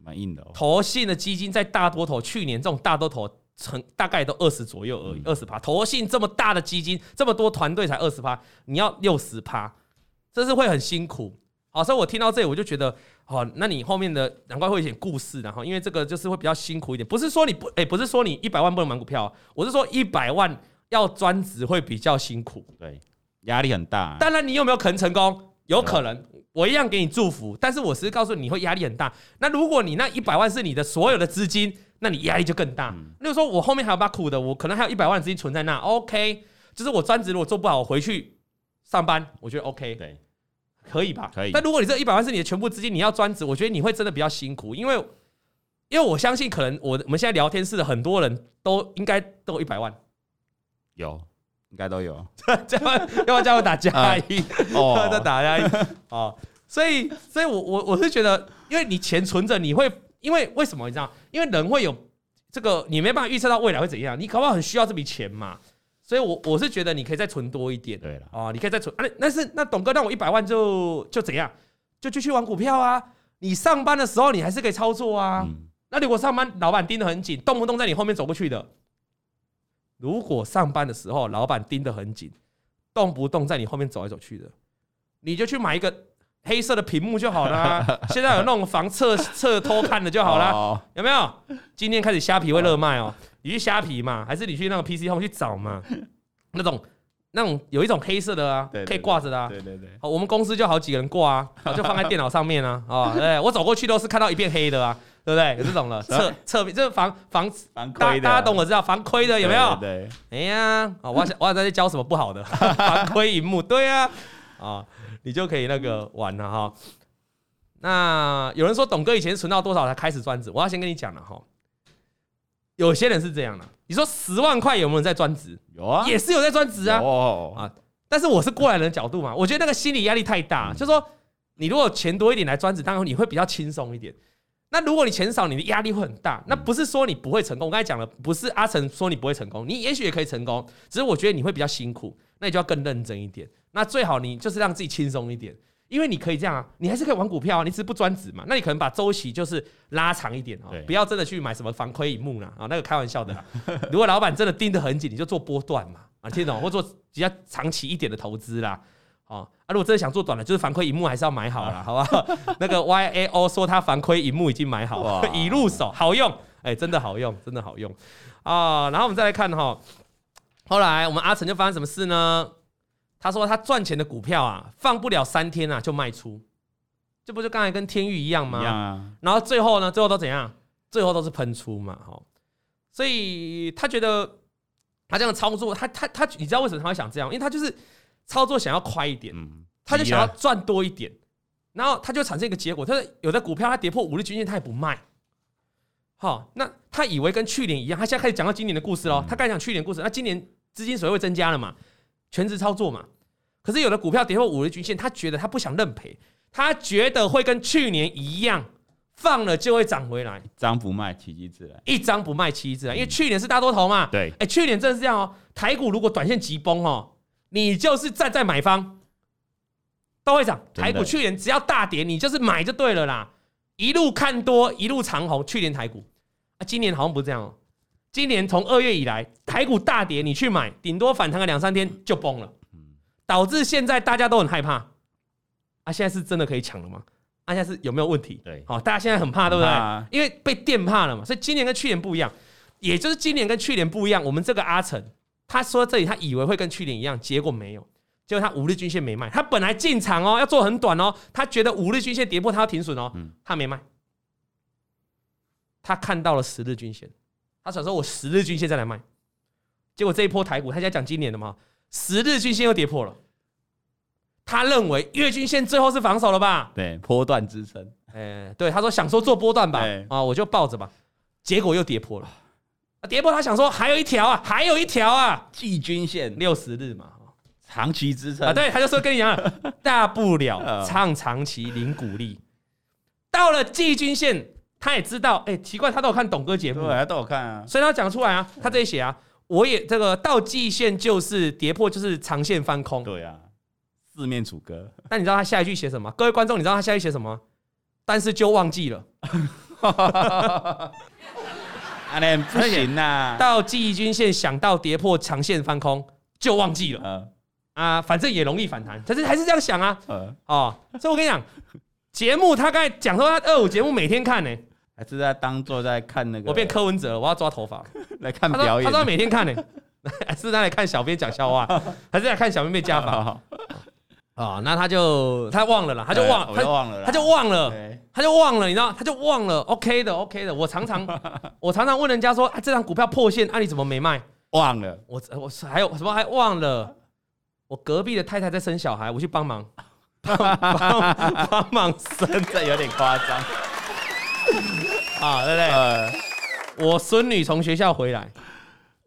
蛮硬的哦。投信的基金在大多头，去年这种大多头。成大概都二十左右而已，二十趴。投信这么大的基金，这么多团队才二十趴，你要六十趴，这是会很辛苦。好，所以我听到这里，我就觉得，好，那你后面的难怪会有点故事，然后因为这个就是会比较辛苦一点。不是说你不，哎，不是说你一百万不能买股票，我是说一百万要专职会比较辛苦，对，压力很大。当然，你有没有可能成功？有可能，我一样给你祝福。但是我是告诉你，你会压力很大。那如果你那一百万是你的所有的资金，那你压力就更大。例如说，我后面还有把苦的，我可能还有一百万资金存在那，OK，就是我专职如果做不好，我回去上班，我觉得 OK，对，可以吧？可以。但如果你这一百万是你的全部资金，你要专职，我觉得你会真的比较辛苦，因为因为我相信，可能我我们现在聊天室的很多人都应该都有一百万，有，应该都有。这样要不要叫我打加一？哦，再打加一哦。所以，所以我我我是觉得，因为你钱存着，你会。因为为什么你知道？因为人会有这个，你没办法预测到未来会怎样。你搞不好很需要这笔钱嘛，所以我我是觉得你可以再存多一点。对了，哦，你可以再存。啊，那是那董哥让我一百万就就怎样？就继续玩股票啊。你上班的时候你还是可以操作啊。嗯、那如果上班老板盯得很紧，动不动在你后面走过去的，如果上班的时候老板盯得很紧，动不动在你后面走来走去的，你就去买一个。黑色的屏幕就好了、啊，现在有那种防侧侧偷看的就好了，哦、有没有？今天开始虾皮会热卖哦，你去虾皮嘛，还是你去那个 PC Home 去找嘛？那种那种有一种黑色的啊，可以挂着的啊。对对对，我们公司就好几个人挂啊，就放在电脑上面啊。啊，对，我走过去都是看到一片黑的啊，对不对？有这种的侧侧面，这是防防防亏的，大家懂我知道防窥的有没有？对，对，哎呀，啊，我我在这教什么不好的 防窥荧幕？对啊，啊。你就可以那个玩了哈。那有人说董哥以前存到多少才开始专职？我要先跟你讲了哈。有些人是这样的。你说十万块有没有人在专职？有啊，也是有在专职啊。哦啊，但是我是过来人的角度嘛，我觉得那个心理压力太大。嗯、就是说，你如果钱多一点来专职，当然你会比较轻松一点。那如果你钱少，你的压力会很大。那不是说你不会成功，我刚才讲了，不是阿成说你不会成功，你也许也可以成功，只是我觉得你会比较辛苦，那你就要更认真一点。那最好你就是让自己轻松一点。因为你可以这样啊，你还是可以玩股票啊，你只是不专职嘛。那你可能把周期就是拉长一点啊，不要真的去买什么防亏萤幕啦啊，那个开玩笑的啦。如果老板真的盯得很紧，你就做波段嘛啊，听懂？或做比较长期一点的投资啦。啊，如果真的想做短的，就是反馈荧幕还是要买好了，好不好？那个 Y A O 说他反馈荧幕已经买好了，已入手，好用，哎，真的好用，真的好用啊。然后我们再来看哈，后来我们阿成就发生什么事呢？他说他赚钱的股票啊，放不了三天啊就卖出，这不就刚才跟天域一样吗？一样啊。然后最后呢，最后都怎样？最后都是喷出嘛，哈。所以他觉得他这样操作，他他他，你知道为什么他会想这样？因为他就是操作想要快一点，他就想要赚多一点，然后他就产生一个结果，就是有的股票它跌破五日均线，他也不卖。好，那他以为跟去年一样，他现在开始讲到今年的故事喽。他刚才讲去年故事，那今年资金水位增加了嘛？全职操作嘛，可是有的股票跌破五日均线，他觉得他不想认赔，他觉得会跟去年一样，放了就会涨回来，一张不卖，奇迹自然，一张不卖，奇迹自然，因为去年是大多头嘛，对，哎，去年真的是这样哦，台股如果短线急崩哦，你就是站在买方，都会涨，台股去年只要大跌，你就是买就对了啦，一路看多，一路长红，去年台股，啊，今年好像不是这样哦。今年从二月以来，台股大跌，你去买，顶多反弹个两三天就崩了，导致现在大家都很害怕。啊，现在是真的可以抢了吗？啊，现在是有没有问题？对，好，大家现在很怕，对不对？因为被电怕了嘛。所以今年跟去年不一样，也就是今年跟去年不一样。我们这个阿成，他说这里他以为会跟去年一样，结果没有，结果他五日均线没卖，他本来进场哦，要做很短哦，他觉得五日均线跌破他要停损哦，他没卖，他看到了十日均线。他想说：“我十日均线再来卖，结果这一波台股，他现在讲今年的嘛，十日均线又跌破了。他认为月均线最后是防守了吧？对，波段支撑。哎，对，他说想说做波段吧，啊，我就抱着吧。结果又跌破了，跌破他想说还有一条啊，还有一条啊，季均线六十日嘛，长期支撑啊。对，他就说跟你讲，大不了唱长期领股利，到了季均线。”他也知道，哎、欸，奇怪，他都有看董哥节目，对，他都有看啊，所以他讲出来啊，他这里写啊，我也这个到季线就是跌破，就是长线翻空，对啊，四面楚歌。那你知道他下一句写什么？各位观众，你知道他下一句写什么？但是就忘记了，不行呐，到季均线想到跌破长线翻空就忘记了，嗯、啊，反正也容易反弹，但是还是这样想啊，嗯、哦，所以我跟你讲，节目他刚才讲说他二五节目每天看呢、欸。还是在当做在看那个，我变柯文哲了，我要抓头发来看表演。他说他每天看呢，还是在来看小编讲笑话，还是在看小编被加法？啊，那他就他忘了啦，他就忘，他忘了，他就忘了，他就忘了，你知道，他就忘了。OK 的，OK 的。我常常 我常常问人家说，啊，这张股票破线，啊，你怎么没卖？忘了。我我还有什么还忘了？我隔壁的太太在生小孩，我去帮忙，帮帮忙生，这有点夸张。啊，对不对？呃、我孙女从学校回来，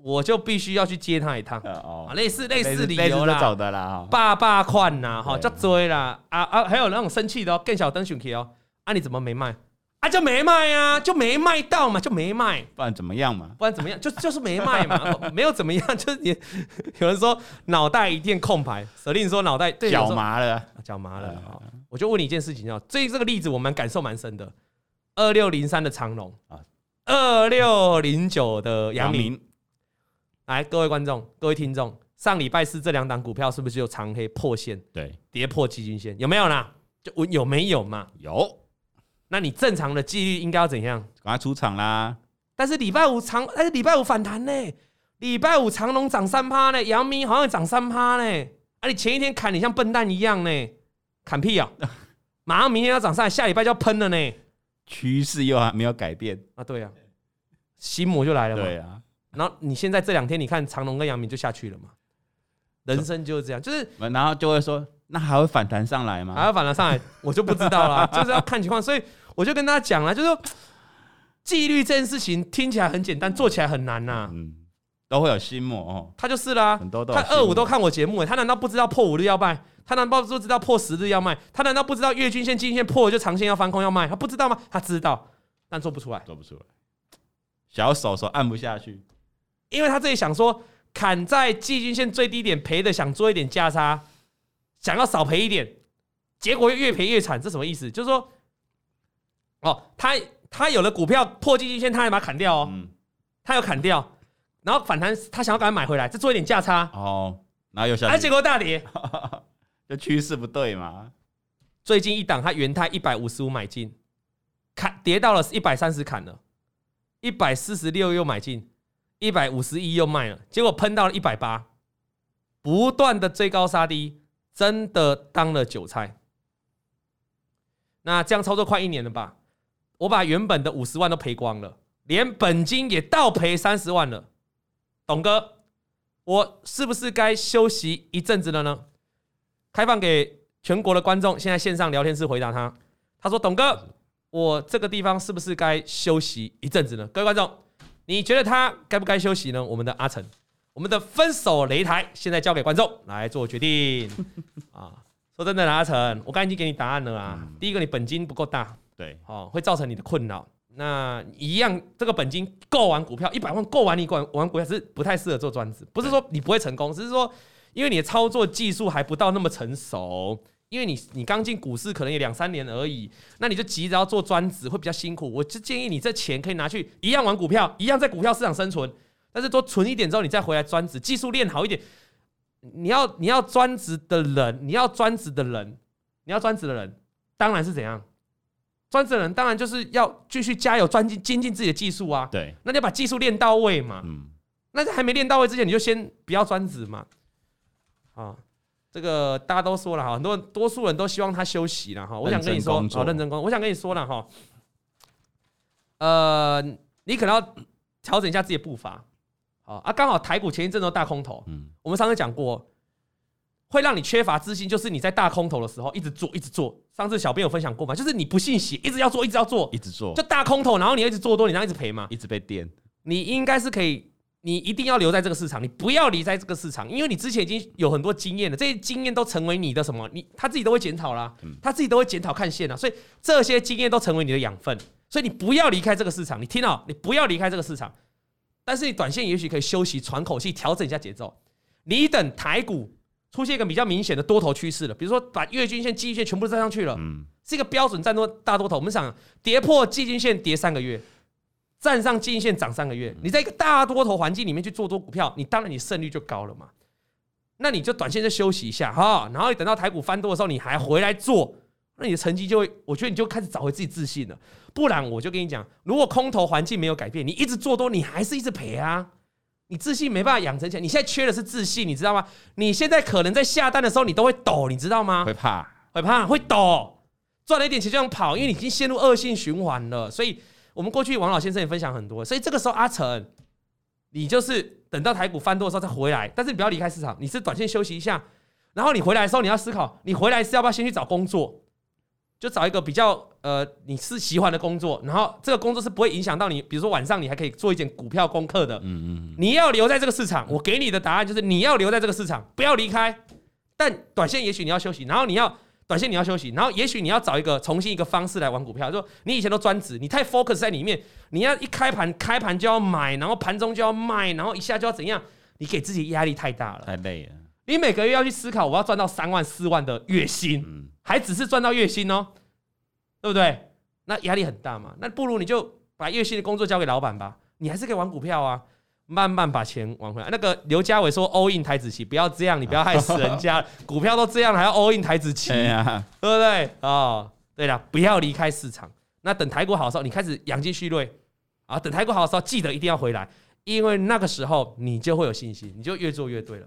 我就必须要去接他一趟。哦，类似类似理由啦，走的啦，爸爸款呐，哈，就追啦。啊啊，还有那种生气的哦，更小灯熊气哦。啊，你怎么没卖？啊，就没卖啊，就没卖到嘛，就没卖。不然怎么样嘛？不然怎么样？就就是没卖嘛，没有怎么样，就是你 有人说脑袋一片空白，舍令说脑袋脚麻了，脚麻了。我就问你一件事情哦，这这个例子我们感受蛮深的。二六零三的长荣啊，二六零九的阳明，来，各位观众、各位听众，上礼拜四这两档股票是不是就长黑破线？对，跌破基均线，有没有啦？就有没有嘛？有。那你正常的纪律应该要怎样？赶快出场啦！但是礼拜五长，但是礼拜五反弹呢？礼拜五长荣涨三趴呢，阳明好像涨三趴呢。啊，你前一天砍，你像笨蛋一样呢？砍屁啊！马上明天要涨上来，下礼拜就要喷了呢。趋势又还没有改变啊，对呀，心魔就来了嘛。对啊，然后你现在这两天，你看长隆跟杨明就下去了嘛。人生就是这样，就是然后就会说，那还会反弹上来吗？还会反弹上来，我就不知道了，就是要看情况。所以我就跟大家讲了，就是说纪律这件事情听起来很简单，做起来很难呐、啊。嗯，都会有心魔哦。他就是啦，很多都他二五都看我节目，他难道不知道破五日要卖？他难道不知道破十日要卖？他难道不知道月均线、季均线破了就长线要翻空要卖？他不知道吗？他知道，但做不出来，做不出来。小手手按不下去，因为他这里想说，砍在季均线最低点赔的，想做一点价差，想要少赔一点，结果越赔越惨，这什么意思？就是说，哦，他他有了股票破季均线，他还把它砍掉哦，嗯、他要砍掉，然后反弹，他想要赶快买回来，再做一点价差哦，然后又下，哎，结果大跌。就趋势不对嘛？最近一档，他元泰一百五十五买进，砍跌到了一百三十砍了，一百四十六又买进，一百五十一又卖了，结果喷到了一百八，不断的追高杀低，真的当了韭菜。那这样操作快一年了吧？我把原本的五十万都赔光了，连本金也倒赔三十万了。董哥，我是不是该休息一阵子了呢？开放给全国的观众，现在线上聊天室回答他。他说：“董哥，我这个地方是不是该休息一阵子呢？”各位观众，你觉得他该不该休息呢？我们的阿成，我们的分手擂台，现在交给观众来做决定 啊！说真的，阿成，我刚才已经给你答案了啊。嗯、第一个，你本金不够大，对，哦，会造成你的困扰。那一样，这个本金够玩股票，一百万够玩你玩玩股票是不太适合做专职，不是说你不会成功，只是说。因为你的操作技术还不到那么成熟，因为你你刚进股市可能也两三年而已，那你就急着要做专职会比较辛苦。我就建议你这钱可以拿去一样玩股票，一样在股票市场生存，但是多存一点之后，你再回来专职，技术练好一点。你要你要专职的人，你要专职的人，你要专职的人，当然是怎样？专职的人当然就是要继续加油，专精精进自己的技术啊。对，那你要把技术练到位嘛。嗯，那在还没练到位之前，你就先不要专职嘛。啊，这个大家都说了哈，很多多数人都希望他休息了哈。我想跟你说，好认真工作。我想跟你说了哈，呃，你可能要调整一下自己的步伐。好啊，刚好台股前一阵都大空头，嗯，我们上次讲过，会让你缺乏自信，就是你在大空头的时候一直做，一直做。上次小编有分享过嘛，就是你不信邪，一直要做，一直要做，一直做，就大空头，然后你一直做多，你这样一直赔嘛，一直被电。你应该是可以。你一定要留在这个市场，你不要离开这个市场，因为你之前已经有很多经验了，这些经验都成为你的什么？你他自己都会检讨啦，他自己都会检讨看线了，所以这些经验都成为你的养分，所以你不要离开这个市场。你听到？你不要离开这个市场，但是你短线也许可以休息、喘口气、调整一下节奏。你等台股出现一个比较明显的多头趋势了，比如说把月均线、季均线全部站上去了，嗯，是一个标准站多大多头。我们想跌破季均线，跌三个月。站上季线涨三个月，你在一个大多头环境里面去做多股票，你当然你胜率就高了嘛。那你就短线就休息一下哈，然后等到台股翻多的时候，你还回来做，那你的成绩就会，我觉得你就开始找回自己自信了。不然我就跟你讲，如果空头环境没有改变，你一直做多，你还是一直赔啊。你自信没办法养成起来，你现在缺的是自信，你知道吗？你现在可能在下单的时候你都会抖，你知道吗？会怕，会怕，会抖，赚了一点钱就想跑，因为你已经陷入恶性循环了，所以。我们过去王老先生也分享很多，所以这个时候阿成，你就是等到台股翻多的时候再回来，但是你不要离开市场，你是短线休息一下，然后你回来的时候你要思考，你回来是要不要先去找工作，就找一个比较呃你是喜欢的工作，然后这个工作是不会影响到你，比如说晚上你还可以做一点股票功课的，嗯嗯，你要留在这个市场，我给你的答案就是你要留在这个市场，不要离开，但短线也许你要休息，然后你要。短线你要休息，然后也许你要找一个重新一个方式来玩股票。就说你以前都专职，你太 focus 在里面，你要一开盘开盘就要买，然后盘中就要卖，然后一下就要怎样？你给自己压力太大了，太累了。你每个月要去思考，我要赚到三万四万的月薪，嗯、还只是赚到月薪哦，对不对？那压力很大嘛。那不如你就把月薪的工作交给老板吧，你还是可以玩股票啊。慢慢把钱往回来。那个刘家伟说 all in 台子期，不要这样，你不要害死人家。股票都这样了，还要 all in 台子期，对不对？哦，对了，不要离开市场。那等台股好的时候，你开始养精蓄锐啊。等台股好的时候，记得一定要回来，因为那个时候你就会有信心，你就越做越对了。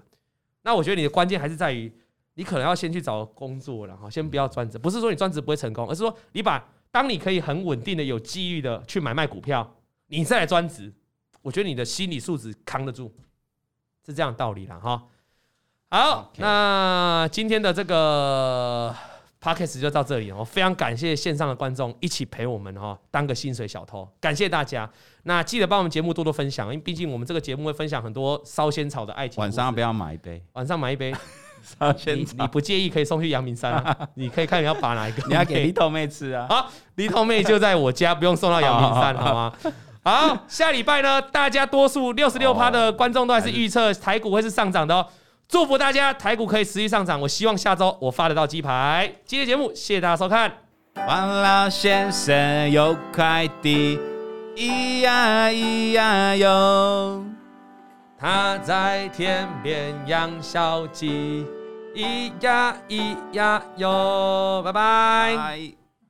那我觉得你的关键还是在于，你可能要先去找工作了哈，先不要专职。不是说你专职不会成功，而是说你把当你可以很稳定的、有机遇的去买卖股票，你再来专职。我觉得你的心理素质扛得住，是这样道理啦哈。好.那今天的这个 Podcast 就到这里哦，非常感谢线上的观众一起陪我们哈，当个薪水小偷，感谢大家。那记得帮我们节目多多分享，因为毕竟我们这个节目会分享很多烧仙草的爱情。晚上不要买一杯？晚上买一杯 烧仙草你，你不介意可以送去阳明山啊？你可以看你要把哪一个，你要给梨头妹吃啊？好，梨头妹就在我家，不用送到阳明山，好吗？好，下礼拜呢，大家多数六十六趴的观众都还是预测台股会是上涨的哦。祝福大家台股可以持续上涨，我希望下周我发得到鸡排。今天节目谢谢大家收看。王老先生有快递，咿呀咿呀哟，他在田边养小鸡，咿呀咿呀哟，拜拜。